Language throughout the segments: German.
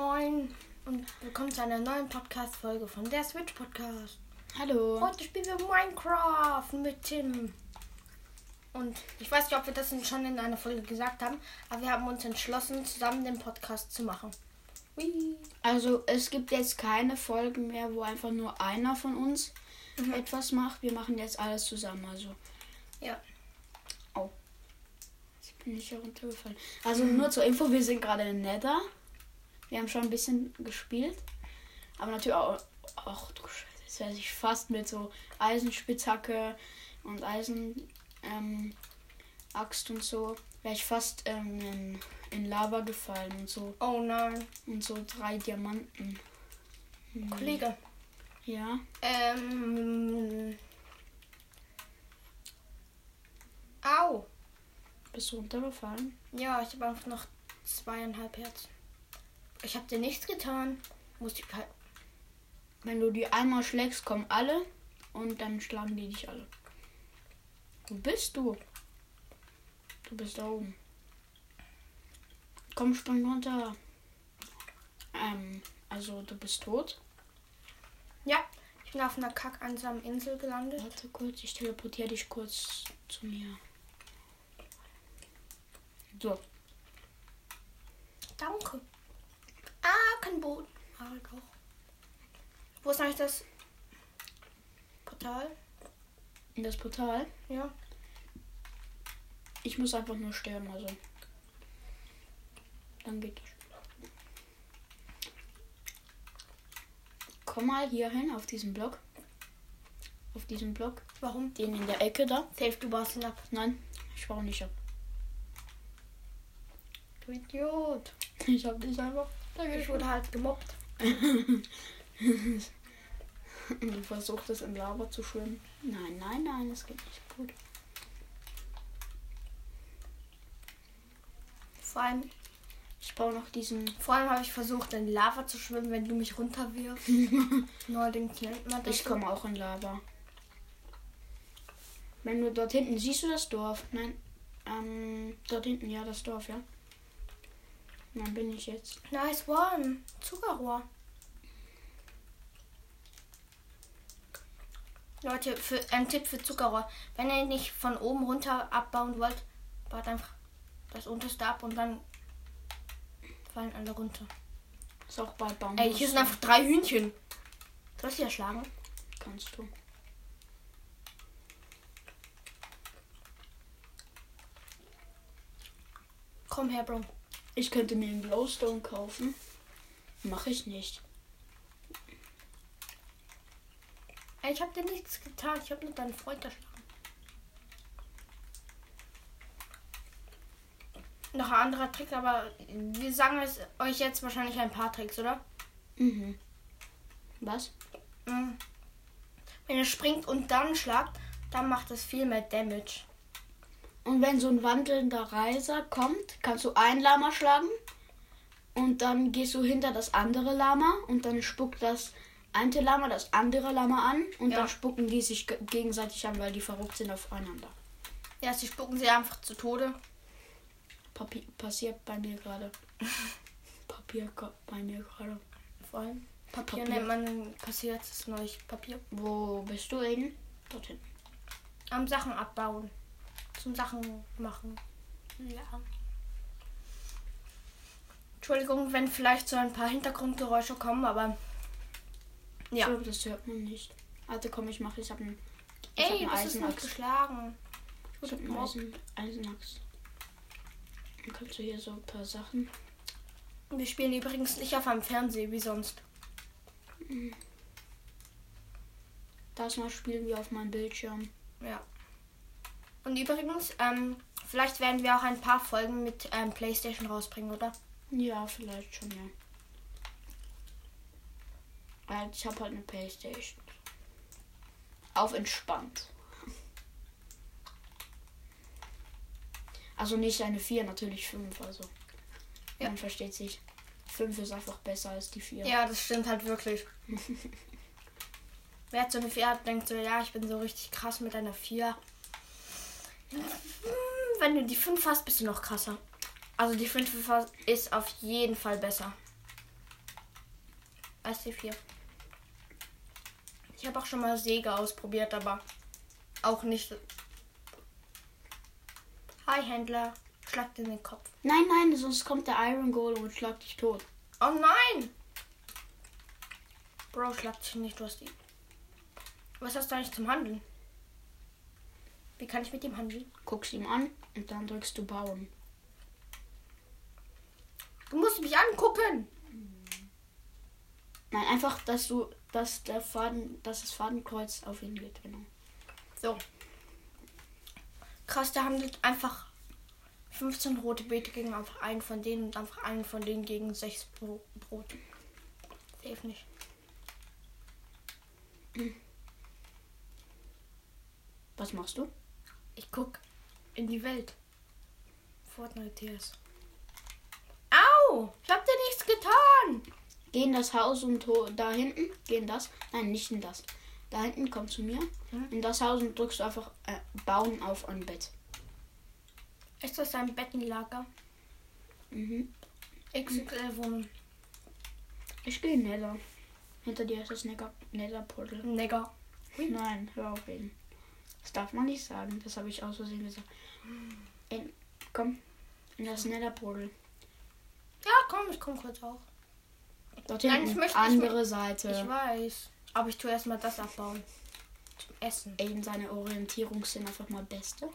Moin und willkommen zu einer neuen Podcast-Folge von der Switch Podcast. Hallo. Heute spielen wir Minecraft mit Tim. Und ich weiß nicht, ob wir das schon in einer Folge gesagt haben, aber wir haben uns entschlossen, zusammen den Podcast zu machen. Hui. Also es gibt jetzt keine Folgen mehr, wo einfach nur einer von uns Mhm. etwas macht. Wir machen jetzt alles zusammen. Also Ja. ich bin nicht heruntergefallen. Also nur zur Info, wir sind gerade in Nether. Wir haben schon ein bisschen gespielt. Aber natürlich auch. Ach du Scheiße, jetzt wäre ich fast mit so Eisenspitzhacke und Eisen ähm, Axt und so. Wäre ich fast ähm, in, in Lava gefallen und so. Oh nein, Und so drei Diamanten. Hm. Kollege. Ja. Ähm. Au. Bist du runtergefallen? Ja, ich habe einfach noch zweieinhalb Herzen. Ich habe dir nichts getan. Muss ich halt. Wenn du die einmal schlägst, kommen alle und dann schlagen die dich alle. Wo bist du? Du bist da oben. Komm, spring runter. Ähm, also du bist tot. Ja, ich bin auf einer kackeinsamen Insel gelandet. Warte kurz, ich teleportiere dich kurz zu mir. So, Danke. Kein Boden. Ah, doch. Wo ist eigentlich das Portal? in das Portal. Ja. Ich muss einfach nur sterben, also. Dann geht das. Komm mal hier hin auf diesen Block. Auf diesen Block. Warum? Den in der Ecke da. Safe, du baust ihn ab. Nein, ich baue nicht ab. Du Idiot. Ich hab dich einfach. Ich wurde halt gemobbt. Du versuchst in Lava zu schwimmen. Nein, nein, nein, das geht nicht gut. Vor allem, Ich baue noch diesen. vor allem habe ich versucht, in Lava zu schwimmen, wenn du mich runterwirfst. Neuerdings nennt man das. Ich komme auch in Lava. Wenn du dort hinten siehst du das Dorf. Nein. Ähm, dort hinten, ja, das Dorf, ja. Dann bin ich jetzt. Nice one. Zuckerrohr. Leute, für, ein Tipp für Zuckerrohr. Wenn ihr nicht von oben runter abbauen wollt, baut einfach das unterste ab und dann fallen alle runter. Ist auch bald bauen. Ey, hier sind einfach drei Hühnchen. Soll ich die erschlagen? Kannst du. Komm her, Bro. Ich könnte mir einen Glowstone kaufen. Mache ich nicht. Ich hab dir nichts getan. Ich hab nur deinen Freund erschlagen. Noch ein anderer Trick, aber wir sagen es euch jetzt wahrscheinlich ein paar Tricks, oder? Mhm. Was? Mhm. Wenn ihr springt und dann schlagt, dann macht es viel mehr Damage. Und wenn so ein wandelnder Reiser kommt, kannst du ein Lama schlagen. Und dann gehst du hinter das andere Lama und dann spuckt das eine Lama das andere Lama an und Ja. dann spucken die sich ge- gegenseitig an, weil die verrückt sind aufeinander. Ja, sie spucken sie einfach zu Tode. Papier passiert bei mir gerade. Papier bei mir gerade. Vor allem. Papier, Papier. nennt man passiert das neues Papier. Wo bist du eben? Dorthin. Am Sachen abbauen. Zum Sachen machen. Ja. Entschuldigung, wenn vielleicht so ein paar Hintergrundgeräusche kommen, aber. Ja. So, das hört man nicht. Warte, komm, ich mache. Ich habe einen, ich hab Ey, einen das ist geschlagen. Ich habe einen Eisen, Eisenachs. Dann kannst du hier so ein paar Sachen. Wir spielen übrigens nicht auf einem Fernseher wie sonst. Das mal spielen wir auf meinem Bildschirm. Ja. Und übrigens, ähm, vielleicht werden wir auch ein paar Folgen mit ähm, PlayStation rausbringen, oder? Ja, vielleicht schon, ja. Halt, ich habe halt eine Playstation. Auf entspannt. Also nicht eine 4, natürlich 5, also. Ja. Man versteht sich. 5 ist einfach besser als die 4. Ja, das stimmt halt wirklich. Wer hat so eine 4 hat, denkt so, ja, ich bin so richtig krass mit einer 4. Hm, Wenn du die 5 hast, bist du noch krasser. Also die 5 ist auf jeden Fall besser. SC4. Ich habe auch schon mal Säge ausprobiert, aber auch nicht. Hi Händler, schlagt in den Kopf. Nein, nein, sonst kommt der Iron Golem und schlagt dich tot. Oh nein! Bro, schlagt dich nicht, du hast die. Was hast du eigentlich zum Handeln? Wie kann ich mit ihm handeln? Guckst ihm an und dann drückst du bauen. Du musst mich angucken! Nein, einfach, dass du, dass der Faden, dass das Fadenkreuz auf ihn geht, genau. So. Krass, der handelt einfach 15 rote Beete gegen einfach einen von denen und einfach einen von denen gegen 6 Bro Brot. Safe nicht. Was machst du? Ich guck in die Welt. Fortnite TS. Au! Ich hab dir nichts getan! Geh in das Haus und ho- da hinten. Geh in das. Nein, nicht in das. Da hinten komm zu mir. Mhm. In das Haus und drückst du einfach äh, bauen auf ein Bett. Ist das ein Bettenlager? Mhm. XXL Wohnung. Ich gehe in Nether. Hinter dir ist das Nether- Nether-Portal. Nigger. Nein, hör auf ihn. Das darf man nicht sagen. Das habe ich aus Versehen gesagt. In, komm, in das Nether-Portal. Ja, komm, ich komm kurz auch. Dort Nein, hinten, ich möchte- ich andere Ich Seite. weiß. Aber ich tue erstmal das abbauen. Zum Essen. Eben seine Orientierung sind einfach mal beste.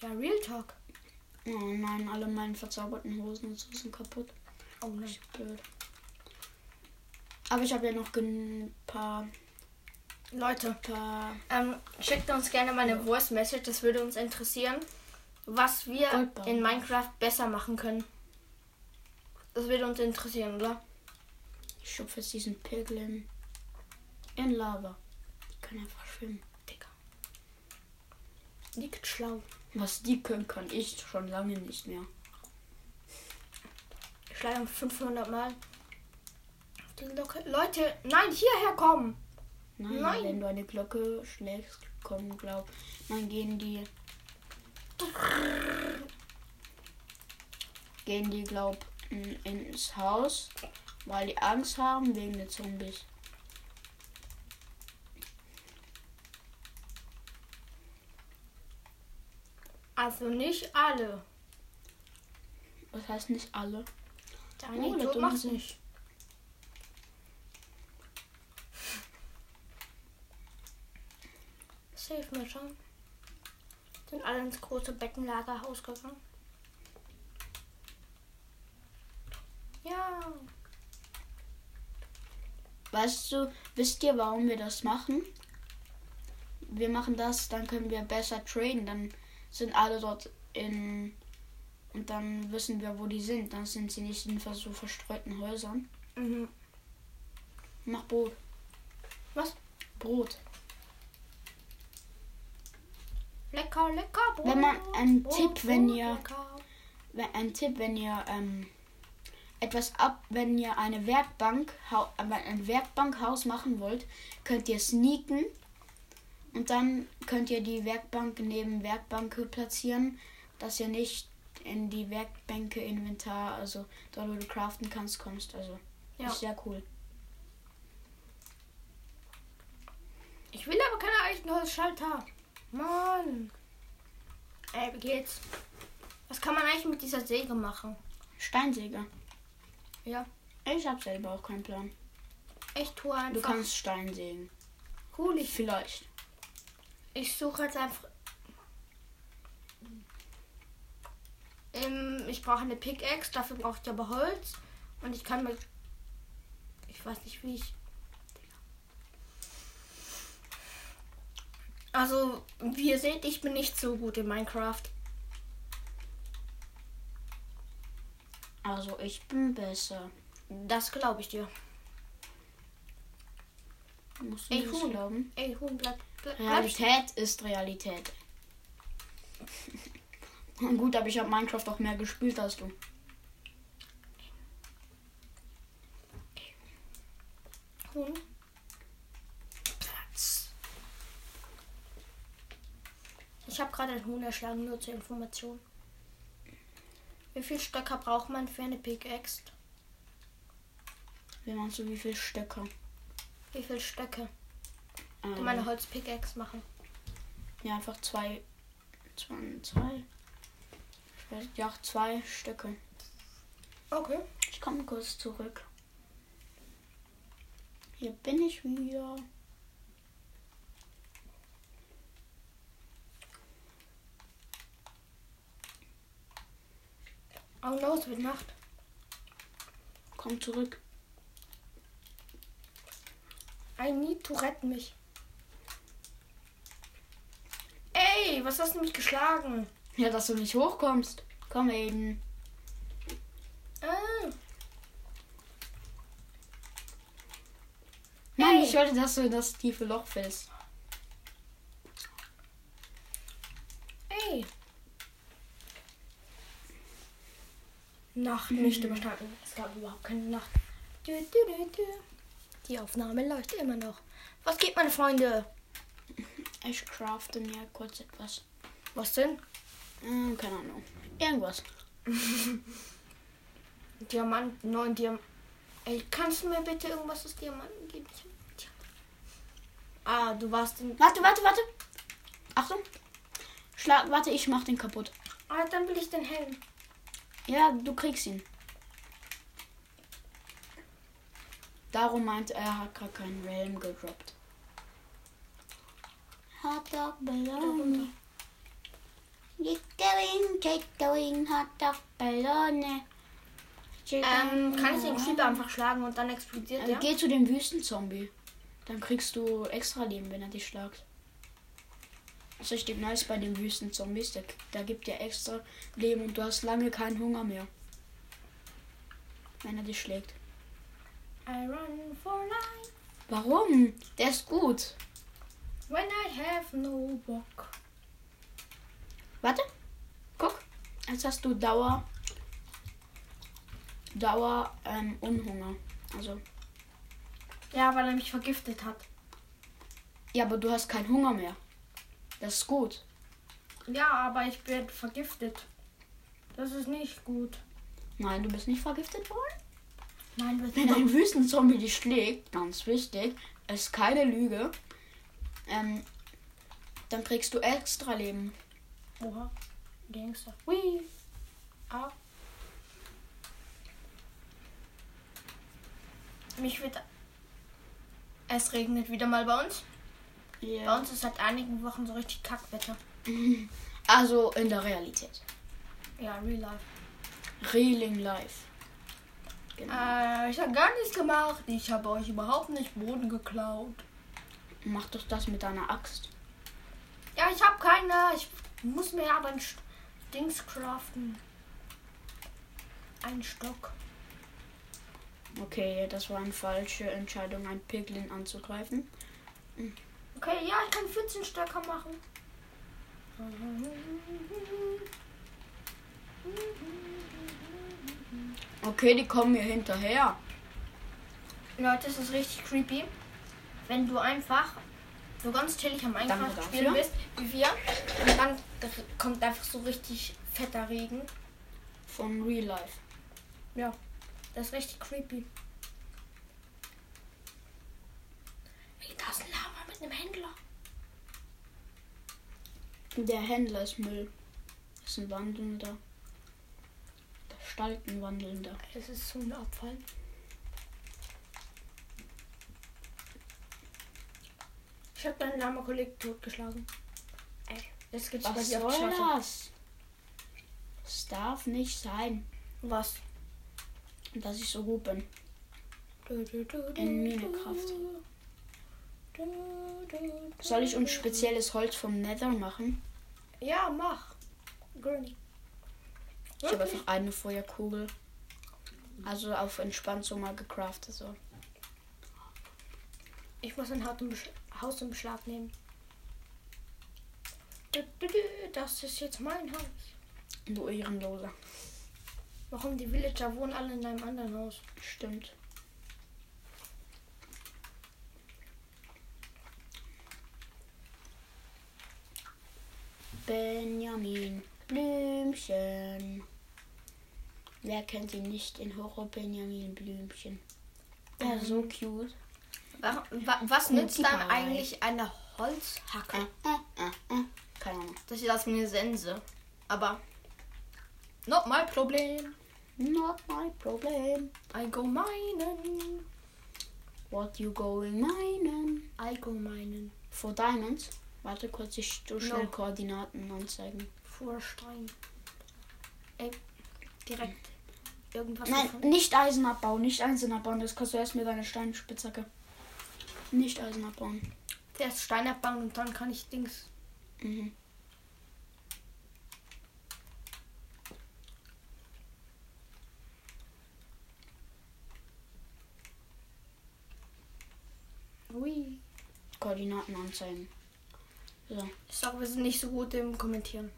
Ja, Real Talk. Oh nein, alle meine verzauberten Hosen und so sind kaputt. Oh nein. Blöd. Aber ich habe ja noch ein paar, Leute, ähm, schickt uns gerne mal eine Voice Message. Das würde uns interessieren, was wir in Minecraft besser machen können. Das würde uns interessieren, oder? Ich schupfe jetzt diesen Piglin in Lava. Die können einfach schwimmen. Digga. Liegt schlau. Was die können, kann ich schon lange nicht mehr. Ich schlage 500 Mal. auf Die Glocke. Leute, nein, hierher kommen. Nein, Nein. wenn du eine Glocke schlägst, kommen, glaub, dann gehen die. Gehen die, glaub, in- ins Haus, weil die Angst haben wegen der Zombies. Also nicht alle. Das heißt nicht alle. Dein Oh, Idiot sind- nicht. Safe mir schon. Sind alle ins große Beckenlagerhaus gegangen. Ja. Weißt du, wisst ihr, warum wir das machen? Wir machen das, dann können wir besser traden. Dann sind alle dort in. Und dann wissen wir, wo die sind. Dann sind sie nicht in so verstreuten Häusern. Mhm. Mach Brot. Was? Brot. Lecker, lecker Brot. Wenn man- ein Brot, Tipp, wenn ihr-. Wenn- Ein Tipp, wenn ihr ähm, etwas ab, wenn ihr eine Werkbank, äh, ein Werkbankhaus machen wollt, könnt ihr sneaken und dann könnt ihr die Werkbank neben Werkbank platzieren, dass ihr nicht in die Werkbänke Inventar, also dort wo du craften kannst, kommst. Also Ja. ist sehr cool. Ich will aber keine Eichenholzschalter. Mann. Ey, wie geht's? Was kann man eigentlich mit dieser Säge machen? Steinsäge. Ja. Ich habe selber auch keinen Plan. Ich tue Du einfach. kannst Stein sägen. cool, ich, Vielleicht. ich suche jetzt einfach. Ähm, ich brauche eine Pickaxe, dafür brauche ich aber Holz. Und ich kann mit. Ich weiß nicht, wie ich. Also, wie ihr seht, ich bin nicht so gut in Minecraft. Also ich bin besser. Das glaube ich dir. Musst du Ey, Huhn. glauben? Ey, Huhn, bleib, bleib Realität ist Realität. Gut, aber ich habe Minecraft auch mehr gespielt als du. Huhn. Ich habe gerade ein Huhn erschlagen, nur zur Information. Wie viel Stöcker braucht man für eine Pickaxe? Wie meinst du, wie viele Stöcke? Wie viele Stöcke? Ähm, Du meine Holzpickaxe machen. ja, einfach zwei. Zwei. zwei weiß, ja, zwei Stöcke. Okay. Ich komme kurz zurück. Hier bin ich wieder. Oh no, es wird Nacht. Komm zurück. I need to retten mich. Ey, was hast du mich geschlagen? Ja, dass du nicht hochkommst. Komm eben. Ah, Nein, Hey. ich wollte, dass du in das tiefe Loch fällst. ey. Nacht nicht überstanden. Es gab überhaupt keine Nacht. Du, du, du. Die Aufnahme läuft immer noch. Was geht, meine Freunde? Ich crafte mir kurz etwas. Was denn? Hm, keine Ahnung. Irgendwas. Diamanten, neun Diamanten. Ey, kannst du mir bitte irgendwas aus Diamanten geben? Ah, du warst in. Warte, warte, warte. Achtung. Schlag, warte, ich mach den kaputt. Ah, dann will ich den Helm. Ja, du kriegst ihn. Darum meint er, er hat gerade keinen Realm gedroppt. Hot dog Ballone. Get going, hot dog Ballone. Ähm, kann ich den Creeper einfach schlagen und dann explodiert Äh, der? Geh zu dem Wüstenzombie. Dann kriegst du extra Leben, wenn er dich schlagt. Das ist richtig nice bei den Wüstenzombies. Da, da gibt dir extra Leben und du hast lange keinen Hunger mehr. Wenn er dich schlägt. I run for life Warum? Der ist gut. when I have no bock. Warte. Guck. Jetzt hast du Dauer. Dauer ähm, Unhunger. Also. Ja, weil er mich vergiftet hat. Ja, aber du hast keinen Hunger mehr. Das ist gut. Ja, aber ich bin vergiftet. Das ist nicht gut. Nein, du bist nicht vergiftet worden? Nein, du bist Wenn ein Wüstenzombie dich schlägt, ganz wichtig, ist keine Lüge, ähm, dann kriegst du extra Leben. Oha. Gangster. Hui. Ah. Mich wird. Es regnet wieder mal bei uns. Bei uns ist seit einigen Wochen so richtig Kackwetter. Also in der Realität. Ja, real life. Reeling life. Genau. Äh, ich habe gar nichts gemacht. Ich habe euch überhaupt nicht Boden geklaut. Mach doch das mit deiner Axt. Ja, ich habe keine. Ich muss mir aber ein St- Dings craften. Ein Stock. Okay, das war eine falsche Entscheidung, ein Piglin anzugreifen. Okay, ja, ich kann 14 Stöcker machen. Okay, die kommen mir hinterher. Leute, es ist richtig creepy, wenn du einfach so ganz chillig am Minecraft spielen bist, wie wir, und dann kommt einfach so richtig fetter Regen. Von Real Life. Ja, das ist richtig creepy. Ey, da ist ein Lama mit einem Händler. Der Händler ist Müll. Das ist ein wandelnder. Gestaltenwandelnder. Es ist so ein Abfall. Ich habe deinen Lama-Kollegen totgeschlagen. Ey, jetzt gibt's Was soll das? Es darf nicht sein, Was? dass ich so gut bin. Du, du, du, In Minecraft. Soll ich uns spezielles Holz vom Nether machen? Ja, mach. Gurney. Ich habe einfach eine Feuerkugel. Also auf entspannt so mal gecraftet so. Ich muss ein Haus in Beschlag nehmen. Das ist jetzt mein Haus. Du Ehrenloser. Warum die Villager wohnen alle in einem anderen Haus? Stimmt. Benjamin Blümchen. Wer kennt ihn nicht, den Horror Benjamin Blümchen? Ja, so cute. Wa- wa- Was nützt dann eigentlich eine Holzhacke? Äh, äh, äh. Keine Ahnung. Das aus wie eine Sense. Aber. Not my problem. Not my problem. I go minen. What you going minen? I go minen. For diamonds? Warte kurz, ich tu schnell No. Koordinaten anzeigen. Vor Stein. Ey, direkt. Irgendwas Nein, gefunden? nicht Eisen abbauen, nicht Eisen abbauen. Das kannst du erst mit deiner Steinspitzhacke. Nicht Eisen abbauen. Erst Stein abbauen und dann kann ich Dings. Mhm. Ui. Koordinaten anzeigen. So. Ich sag, wir sind nicht so gut im Kommentieren.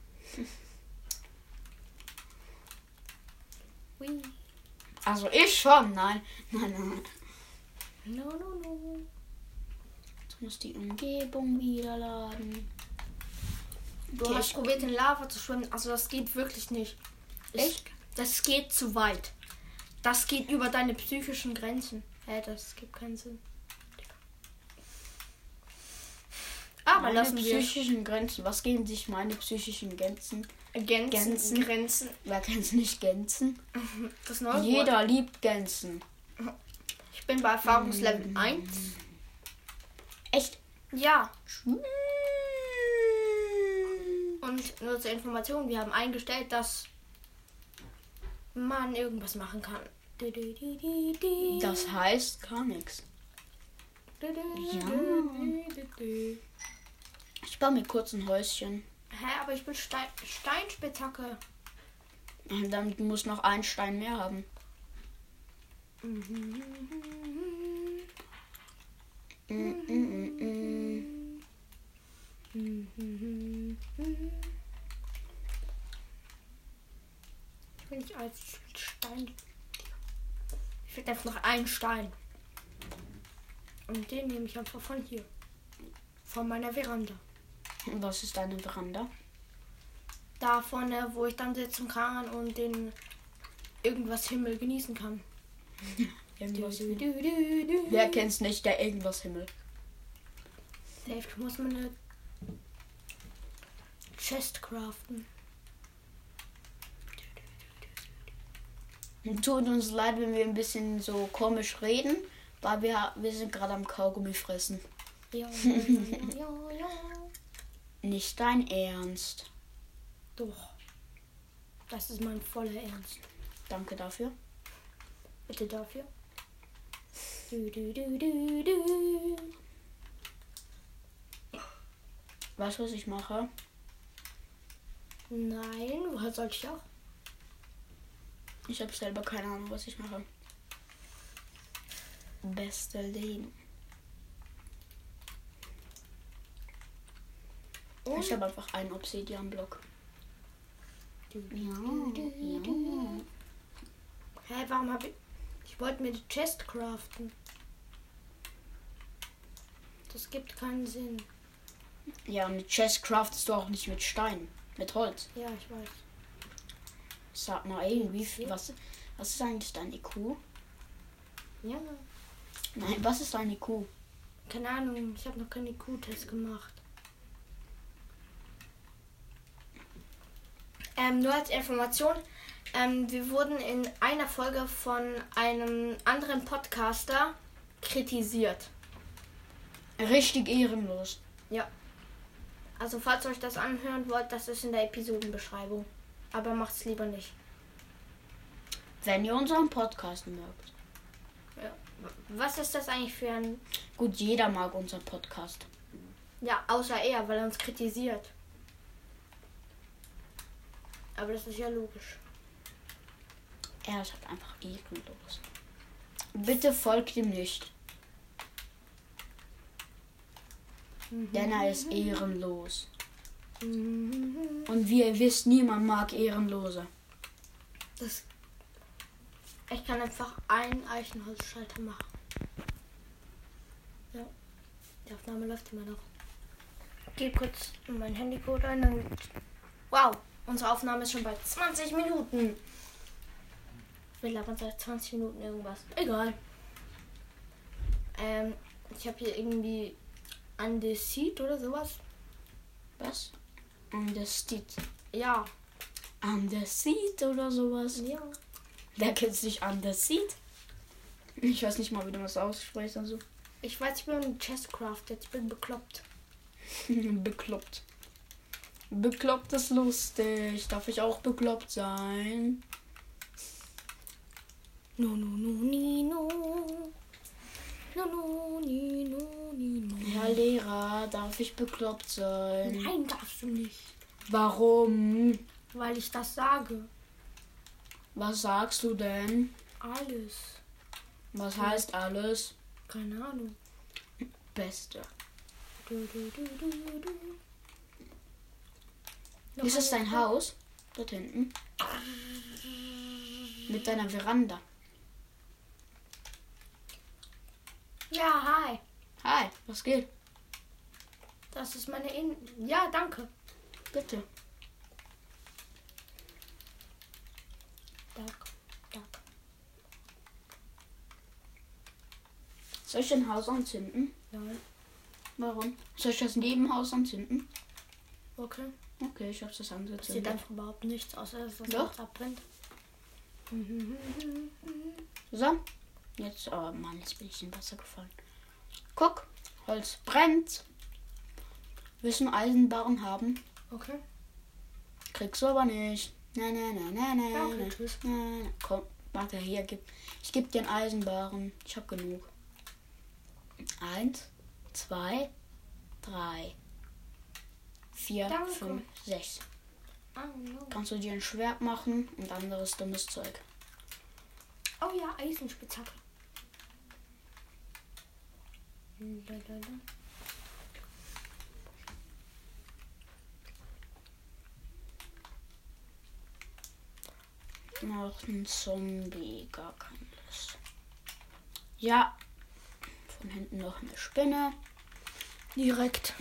Ui. Also ich schon, nein. Nein, nein. No, no, no. Jetzt muss die Umgebung wieder laden. Du Okay, hast probiert in Lava zu schwimmen. Also das geht wirklich nicht. Ich- Echt? Das geht zu weit. Das geht über deine psychischen Grenzen. Hä, das gibt keinen Sinn. Aber meine lassen wir psychischen Grenzen. Was gehen sich meine psychischen Grenzen? Gänzen, Gänzen. Grenzen. Wer kennt nicht Gänzen? Das neue Wort. Jeder liebt Gänsen. Ich bin bei Erfahrungslevel 1. Echt? Ja. Und nur zur Information, wir haben eingestellt, dass man irgendwas machen kann. Das heißt gar nichts. Ich baue mir kurz ein Häuschen. Hä, aber ich will Stein, Steinspitzhacke. Und dann muss noch ein Stein mehr haben. Mm, mm, mm, mm. Ich will nicht als Stein. Ich will einfach noch einen Stein. Und den nehme ich einfach von hier. Von meiner Veranda. Und Was ist deine Veranda? Da vorne, wo ich dann sitzen kann und den irgendwas Himmel genießen kann. Irgendwas Du, du, du, du. Wer kennt's nicht, der irgendwas Himmel? Dave, ich muss mir eine Chest craften. Tut uns leid, wenn wir ein bisschen so komisch reden, weil wir, wir sind gerade am Kaugummi fressen. Ja, ja, ja, ja. Nicht dein Ernst. Doch. Das ist mein voller Ernst. Danke dafür. Bitte dafür. Du, du, du, du, du. Weißt du, was ich mache? Nein, woher soll ich auch? Ich habe selber keine Ahnung, was ich mache. Beste Leben. Und Ich habe einfach einen Obsidian-Block. Ja, ja. Hä, warum habe ich. Ich wollte mir die Chest craften. Das gibt keinen Sinn. Ja, und eine Chest craftest du auch nicht mit Stein, mit Holz. Ja, ich weiß. Sag mal, ey, wie viel, was, was ist eigentlich dein IQ? Ja, Nein, was ist dein IQ? keine Ahnung. Ich habe noch keinen IQ-Test gemacht. Ähm, nur als Information. Ähm, wir wurden in einer Folge von einem anderen Podcaster kritisiert. Richtig ehrenlos. Ja. Also falls ihr euch das anhören wollt, das ist in der Episodenbeschreibung. Aber macht's lieber nicht. Wenn ihr unseren Podcast mögt. Ja. Was ist das eigentlich für ein... Gut, jeder mag unseren Podcast. Ja, außer er, weil er uns kritisiert. Aber das ist ja logisch. Er ist halt einfach ehrenlos. Bitte folgt ihm nicht. Denn er ist ehrenlos. Und wie ihr wisst, niemand mag Ehrenlose. Das ich kann einfach einen Eichenholzschalter machen. Ja. Die Aufnahme läuft immer noch. Gebe kurz mein Handycode ein. Wow, unsere Aufnahme ist schon bei 20 Minuten. Wir labern seit 20 Minuten irgendwas. Egal. Ähm, ich habe hier irgendwie Andesit oder sowas. Was? Understeed. Ja. Underseed oder sowas. Ja. Wer kennt sich Underseed? Ich weiß nicht mal, wie du das aussprichst. Also. Ich weiß, ich bin ein Chestcraft, jetzt bin bekloppt. bekloppt. Bekloppt ist lustig. Darf ich auch bekloppt sein? No, no, no, ni, no. No, no, ni, no, ni, no. Herr Lehrer, darf ich bekloppt sein? Nein, darfst du nicht. Warum? Weil ich das sage. Was sagst du denn? Alles. Was heißt alles? Keine Ahnung. Beste. Du, du, du, du, du. Ist das dein? Haus? Dort hinten. Mit deiner Veranda. Ja, hi. Hi, was geht? Das ist meine In. Ja, danke. Bitte. Danke. Danke. Soll ich ein Haus anzünden? Nein. Warum? Soll ich das Nebenhaus anzünden? Okay. Okay, ich hab's das angezündet. einfach überhaupt nichts, außer dass das Doch. Abbrennt. So. Jetzt, oh Mann, jetzt bin ich in Wasser gefallen. Guck, Holz brennt. Willst du einen Eisenbarren haben? Okay. Kriegst du aber nicht. Nein, nein, nein, nein, nein. Ja, okay, nein, tschüss. nein, nein. Komm, warte, hier, gib. Ich geb dir einen Eisenbarren. Ich hab genug. Eins, zwei, drei, vier, Danke. fünf, sechs. Ah. Kannst du dir ein Schwert machen und anderes dummes Zeug. Oh ja, Eisenspitzhacke. Noch ein Zombie, gar kein Lust. Ja. Von hinten noch eine Spinne. Direkt.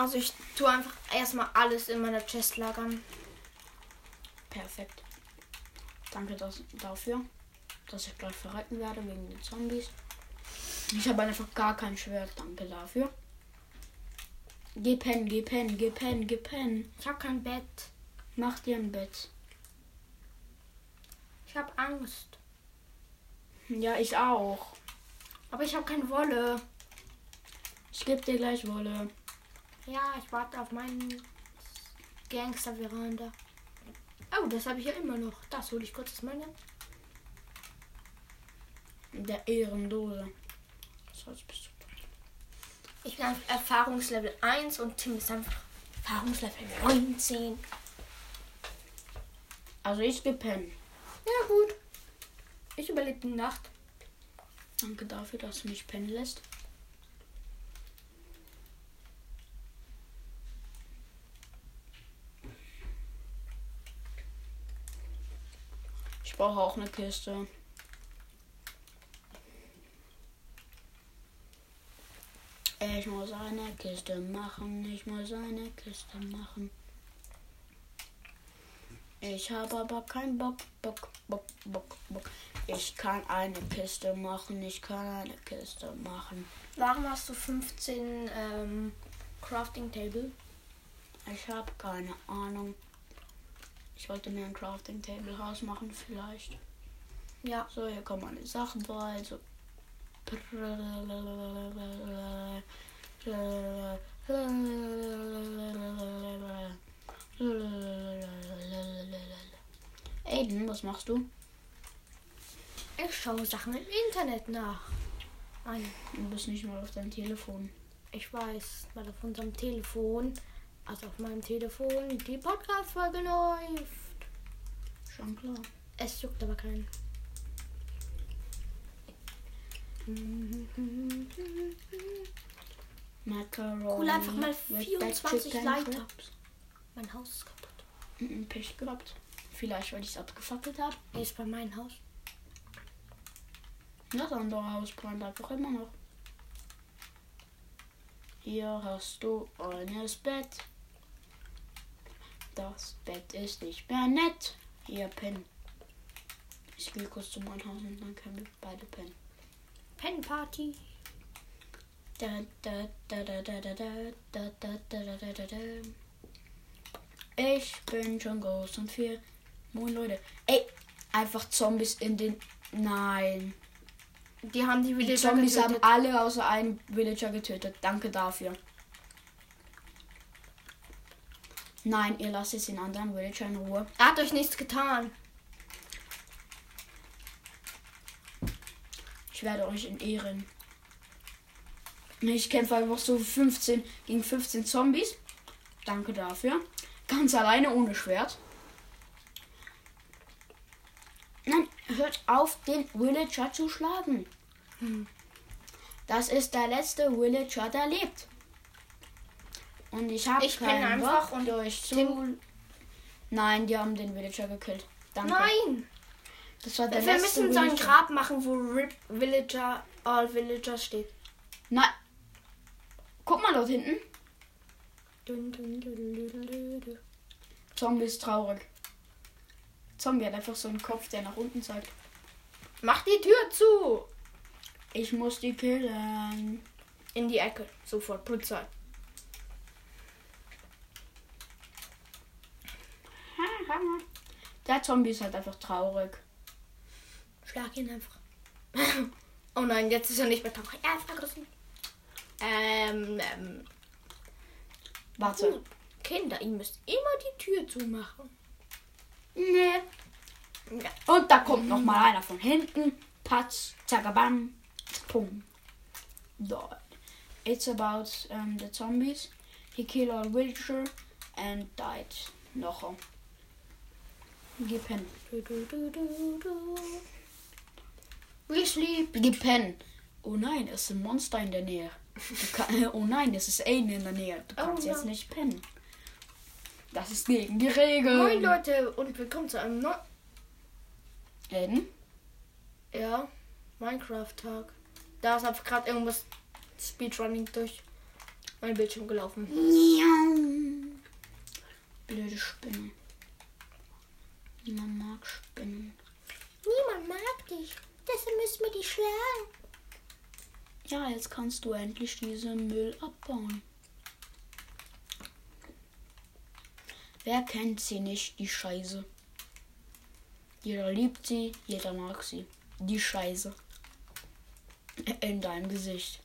Also ich tue einfach erstmal alles in meiner Chest lagern. Perfekt. Danke das, dafür, dass ich gleich verrecken werde wegen den Zombies. Ich habe einfach gar kein Schwert. Danke dafür. Geh pennen, geh pennen, geh pennen, geh pennen. Ich habe kein Bett. Mach dir ein Bett. Ich habe Angst. Ja, ich auch. Aber ich habe keine Wolle. Ich gebe dir gleich Wolle. Ja, ich warte auf meinen Gangster-Veranda. Oh, das habe ich ja immer noch. Das hole ich kurz aus meiner. In der Ehrendose. Ich bin einfach Erfahrungslevel 1 und Tim ist einfach Erfahrungslevel 19. Also ich geh pennen. Ja, gut. Ich überlebe die Nacht. Danke dafür, dass du mich pennen lässt. Brauche auch eine Kiste. Ich muss eine Kiste machen. Ich muss eine Kiste machen. Ich habe aber keinen Bock, Bock, Bock, Bock, Bock. Ich kann eine Kiste machen. Ich kann eine Kiste machen. Warum hast du 15 ähm, Crafting Table? Ich habe keine Ahnung. Ich wollte mir ein Crafting Table Haus machen, vielleicht. Ja. So, hier kommen meine Sachen rein. So. Aiden, was machst du? Ich schaue Sachen im Internet nach. Nein, Du bist nicht mal auf deinem Telefon. ich weiß, weil auf unserem Telefon, also auf meinem Telefon, die Podcast-Folge läuft. Schon klar. Es juckt aber keinen. Macaroni. Cool, einfach mal with 24 chicken Seiten. strips. Mein Haus ist kaputt. Mhm, Pech gehabt. Vielleicht, weil ich es abgefackelt habe. Er ist bei meinem Haus. Das andere Haus brennt einfach immer noch. Hier hast du eines Bett. Das Bett ist nicht mehr nett. Hier pennen. Ich gehe kurz zu meinem Haus und dann können wir beide pennen. Pen Party. Da, da, da, da, da, da, da, da, da, da, da, da, da. Ich bin schon groß und viel. Moin Leute. Ey, einfach Zombies in den. Nein. Die haben die Die Villager Zombies haben getötet. alle außer einen Villager getötet. Danke dafür. Nein, ihr lasst jetzt den anderen Villager in Ruhe. Er hat euch nichts getan. Ich werde euch in Ehren. Ich kämpfe einfach so 15 gegen 15 Zombies. Danke dafür. Ganz alleine ohne Schwert. Nein, hört auf, den Villager zu schlagen. Das ist der letzte Villager, der lebt. Und ich habe Ich bin keinen einfach Bock, und durch zu. den- Nein, die haben den Villager gekillt. Danke. Nein! Das war der Wir letzte müssen so ein Villager. Grab machen, wo RIP Villager, All Villager steht. Nein. Guck mal dort hinten. Dun, dun, dun, dun, dun, dun. Zombie ist traurig. Zombie hat einfach so einen Kopf, der nach unten zeigt. Mach die Tür zu! Ich muss die killen. In die Ecke. Sofort. Polizei. Der Zombie ist halt einfach traurig. Schlag ihn einfach. oh nein, jetzt ist er nicht mehr traurig. Er ist verrissen. Ähm, ähm. Warte. Gut. Kinder, ihr müsst immer die Tür zumachen. Nee. Ja. Und da kommt noch mal einer von hinten. Patz, zagabam, pum. Dort. It's about um, the zombies. He killed all villager and died. Noch. Gib hin. Du, du, du, du, du. We sleep. Gib hin. Oh nein, es ist ein Monster in der Nähe. Kann, oh nein, es ist Aiden in der Nähe. Du Oh kannst jetzt nein. nicht pennen. Das ist gegen die Regeln. Moin Leute und willkommen zu einem neuen Aiden? ja, Minecraft-Tag. Da ist einfach gerade irgendwas Speedrunning durch mein Bildschirm gelaufen. Blöde Spinne. Niemand mag Spinnen. Niemand mag dich. Deshalb müssen wir dich schlagen. Ja, jetzt kannst du endlich diesen Müll abbauen. Wer kennt sie nicht, die Scheiße? Jeder liebt sie, jeder mag sie. Die Scheiße. In deinem Gesicht.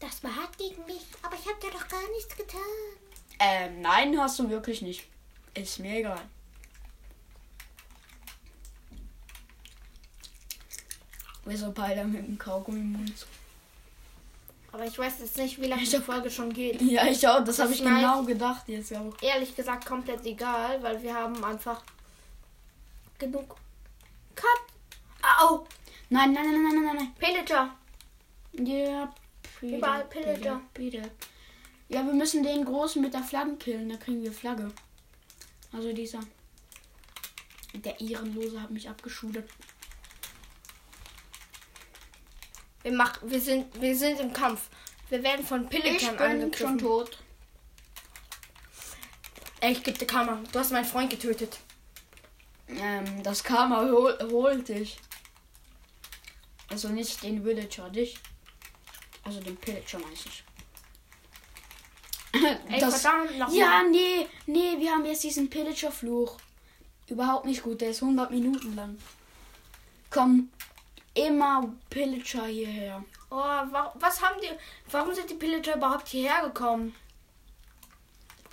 Das war hart gegen mich, aber ich habe dir doch gar nichts getan. Ähm, nein, hast du wirklich nicht. Ist mir egal. Wieso beide mit dem Kaugummi im Mund? Aber ich weiß jetzt nicht, wie lange die Folge schon geht. Ja, ich auch. Das, Das habe ich genau gedacht jetzt auch. Ehrlich gesagt komplett egal, weil wir haben einfach genug. Cut! Au! Nein, nein, nein, nein, nein, nein, nein. Pillager! Ja, Peter, Überall Pillager. Peter. Ja, wir müssen den großen mit der Flagge killen. Da kriegen wir Flagge. Also dieser. Der Ehrenlose hat mich abgeschudert. Wir, mach, wir, sind, wir sind im Kampf. Wir werden von Pillagern angegriffen. tot. Ey, ich geb dir Karma. Du hast meinen Freund getötet. Ähm, das Karma hol, holt dich. Also nicht den Villager, dich. Also den Pillager meine ich. Ey, Das, verdammt, noch ja, nee, nee, wir haben jetzt diesen Pillager-Fluch. Überhaupt nicht gut, der ist 100 Minuten lang. Komm, immer Pillager hierher. Oh, wa was haben die. Warum sind die Pillager überhaupt hierher gekommen?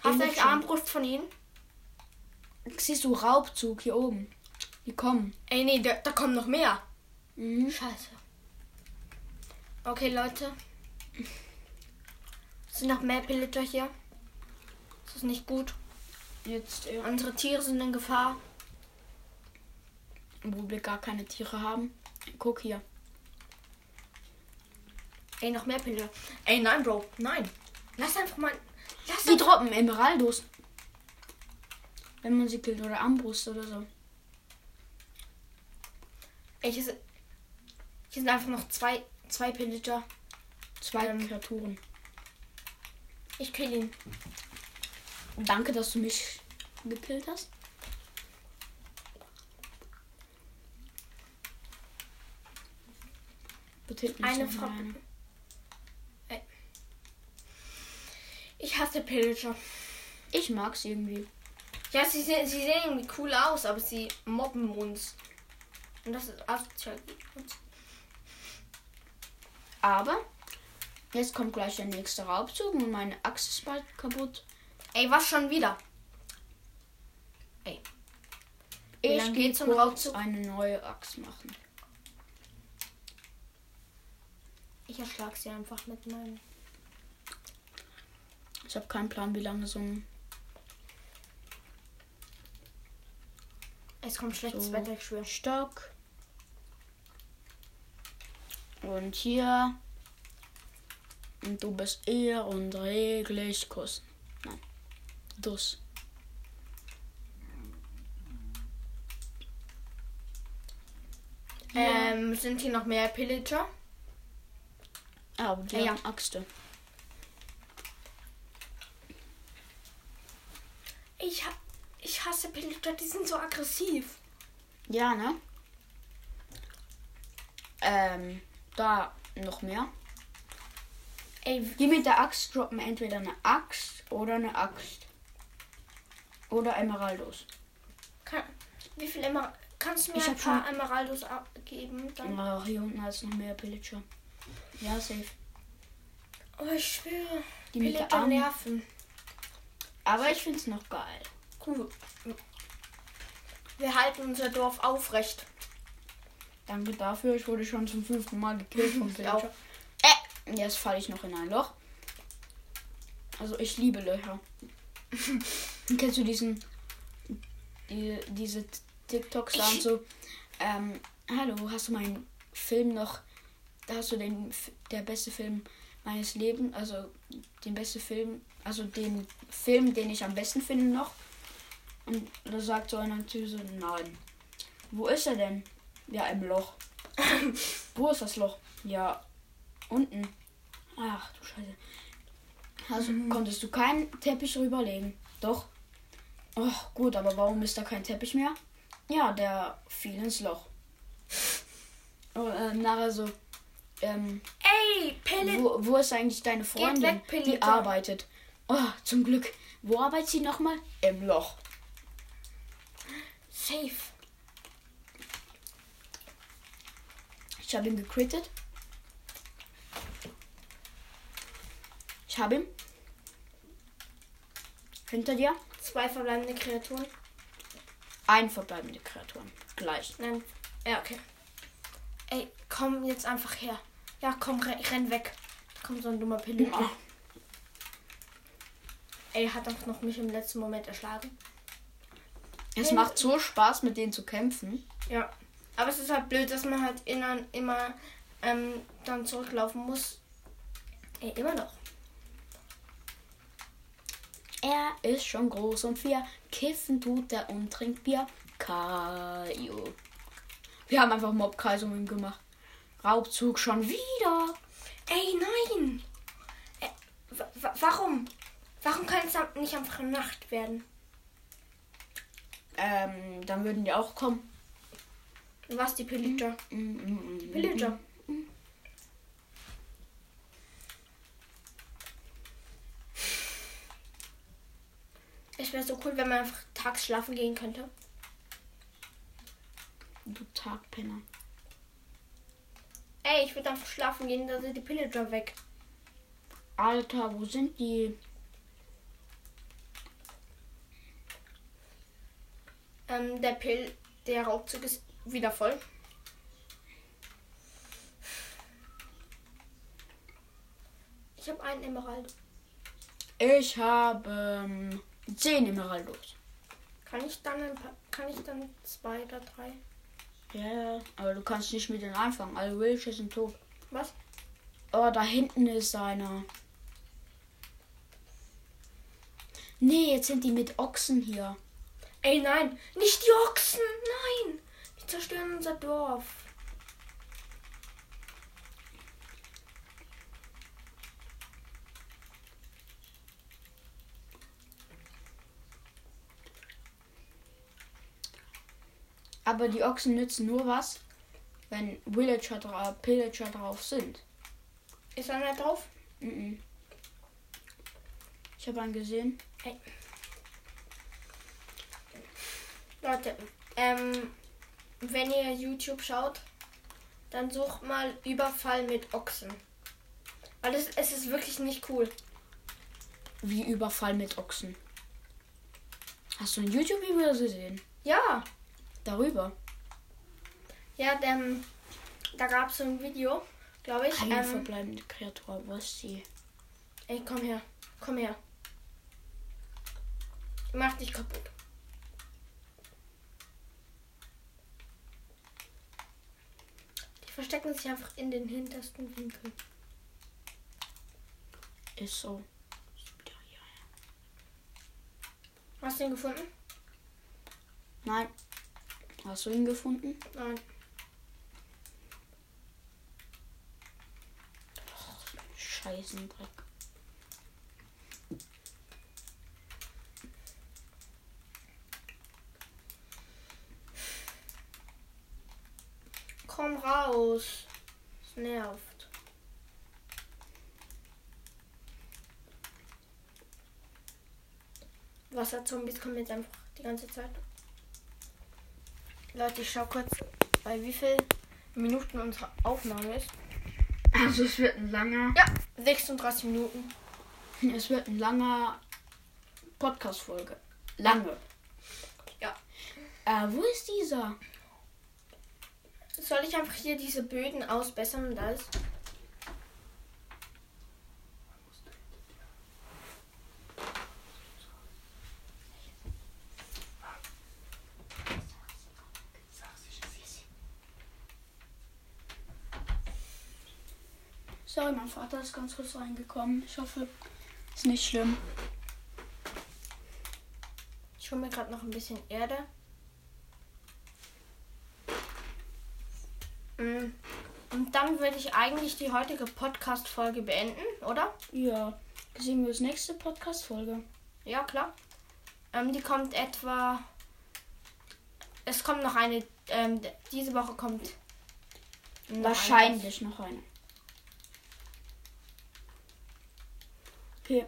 Hast du Pillager. Armbrust von ihnen? Siehst du Raubzug hier oben? Die kommen. Ey, nee, da, da kommen noch mehr. Mhm. Scheiße. Okay, Leute. Es sind noch mehr Pillager hier. Das ist nicht gut. Jetzt, ja. Unsere Tiere sind in Gefahr. Wo wir gar keine Tiere haben. Guck hier. Ey, noch mehr Pillager. Ey, nein, Bro. Nein. Lass einfach mal. Lass Die droppen Emeraldos. Wenn man sie killt oder Armbrust oder so. Ey, hier sind, hier sind einfach noch zwei, zwei Pillager. Zwei Ähm. Kreaturen. Ich kill ihn. Danke, dass du mich gekillt hast. Ist Eine Frau. Ich hasse Pillager. Ich mag's irgendwie. Ja, sie, sie sehen irgendwie cool aus, aber sie mobben uns. Und das ist asozial. Aber jetzt kommt gleich der nächste Raubzug und meine Axt ist bald kaputt. Ey, was schon wieder? Ey. Wie Ich gehe zum Raubzug? eine neue Axt machen. Ich erschlag sie einfach mit meinem. Ich habe keinen Plan, wie lange so ein Es kommt schlechtes So. Wetter, ich schwöre. Stock. Und hier. Und du bist eher und reglich Kuss. Nein. Dus. Ähm, sind hier noch mehr Pillager? Ah, aber die Ja, Axte. Ich, ha ich hasse Pillager, die sind so aggressiv. Ja, ne? Ähm, da noch mehr. Ey, Die mit der Axt droppen entweder eine Axt oder eine Axt. Oder Emeraldos. kann, wie viel Emer Kannst du mir Ich ein paar Emeraldos abgeben? Dann? Ach, hier unten hat es noch mehr Pillager. Ja, safe. Oh, ich schwöre. Die Pillager Arm. nerven. Aber ich find's noch geil. Cool. Wir halten unser Dorf aufrecht. Danke dafür. Ich wurde schon zum fünften Mal gekillt vom. Pillager. Äh, jetzt falle ich noch in ein Loch. Also ich liebe Löcher. Kennst du diesen die, diese TikToks da und so? Ähm, hallo, hast du meinen Film noch? Da hast du den der beste Film meines Lebens, also den beste Film, also den Film, den ich am besten finde noch. Und da sagt so einer Typ so, nein. Wo ist er denn? Ja, im Loch. Wo ist das Loch? Ja, unten. Ach du Scheiße. Also konntest du keinen Teppich rüberlegen? Doch. Oh, gut, aber warum ist da kein Teppich mehr? Ja, der fiel ins Loch. Und äh, nachher so, ähm, Ey, Pillager. wo, wo ist eigentlich deine Freundin? weg, die arbeitet. Oh, zum Glück. Wo arbeitet sie nochmal? Im Loch. Safe. Ich habe ihn gecrittet. Ich habe ihn. Hinter dir. Zwei verbleibende Kreaturen. Ein verbleibende Kreaturen. Gleich. Nein. Ja, okay. Ey, komm jetzt einfach her. Ja, komm, renn, weg. Da kommt so ein dummer Pillager. Ah, Ey, hat doch noch mich im letzten Moment erschlagen. Es macht so Spaß, mit denen zu kämpfen. Ja. Aber es ist halt blöd, dass man halt immer, immer ähm, dann zurücklaufen muss. Ey, immer noch. Er ist schon groß und vier. Kiffen tut er und trinkt Bier. Kajo. Wir haben einfach Mobkreisungen gemacht. Raubzug schon wieder. Ey, nein! Äh, wa- wa- warum? Warum kann es nicht einfach Nacht werden? Ähm, dann würden die auch kommen. Was, die Pillager? Mm, mm, mm, Pillager. Es wäre so cool, wenn man einfach tags schlafen gehen könnte. Du Tagpenner. Ey, ich würde einfach schlafen gehen, da sind die Pillager weg. Alter, wo sind die? Ähm, der Pill, der Raubzug ist wieder voll. Ich habe einen Emerald. Ich habe ähm, zehn Emeraldos. Kann ich dann ein paar, kann ich dann zwei oder drei? Ja, aber du kannst nicht mit denen anfangen. Alle Wilsche sind tot. Was? Oh, da hinten ist einer. Nee, jetzt sind die mit Ochsen hier. Ey, nein, nicht die Ochsen, nein. Die zerstören unser Dorf. Aber die Ochsen nützen nur was, wenn Villager, dra Pillager drauf sind. Ist einer drauf? Mhm. Ich habe einen gesehen. Leute, ähm, wenn ihr YouTube schaut, dann sucht mal Überfall mit Ochsen. Weil es, es ist wirklich nicht cool. Wie Überfall mit Ochsen. Hast du ein YouTube-Video gesehen? Ja, Darüber. ja, denn da gab es so ein Video, glaube ich. Keine Ähm, verbleibende Kreatur. Wo ist die? ey, komm her, komm her. Mach dich kaputt. Die verstecken sich einfach in den hintersten Winkeln. Ist so. Hast du ihn gefunden? Nein. Hast du ihn gefunden? Nein. Scheißendreck. Komm raus. Es nervt. Wasserzombies kommen jetzt einfach die ganze Zeit. Leute, ich schau kurz, bei wie viel Minuten unsere Aufnahme ist. Also es wird ein langer. Ja, 36 Minuten. Es wird ein langer Podcast-Folge. Lange. Ja. Äh, wo ist dieser? Soll ich einfach hier diese Böden ausbessern und alles? Sorry, mein Vater ist ganz kurz reingekommen. Ich hoffe, ist nicht schlimm. Ich hole mir gerade noch ein bisschen Erde. Mm. Und dann würde ich eigentlich die heutige Podcast-Folge beenden, oder? Ja. Sehen wir uns nächste Podcast-Folge. Ja, klar. Ähm, die kommt etwa. Es kommt noch eine. Ähm, diese Woche kommt. noch eine. Wahrscheinlich noch eine. Okay.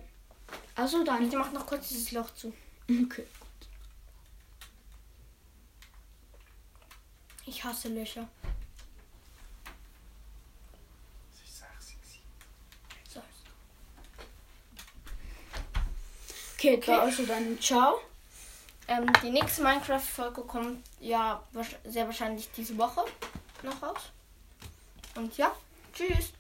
Also dann. Ich mach noch kurz dieses Loch zu. Okay. Ich hasse Löcher. So. Okay, Okay. da also dann ciao. Ähm, die nächste Minecraft-Folge kommt ja sehr wahrscheinlich diese Woche noch raus. Und ja, tschüss.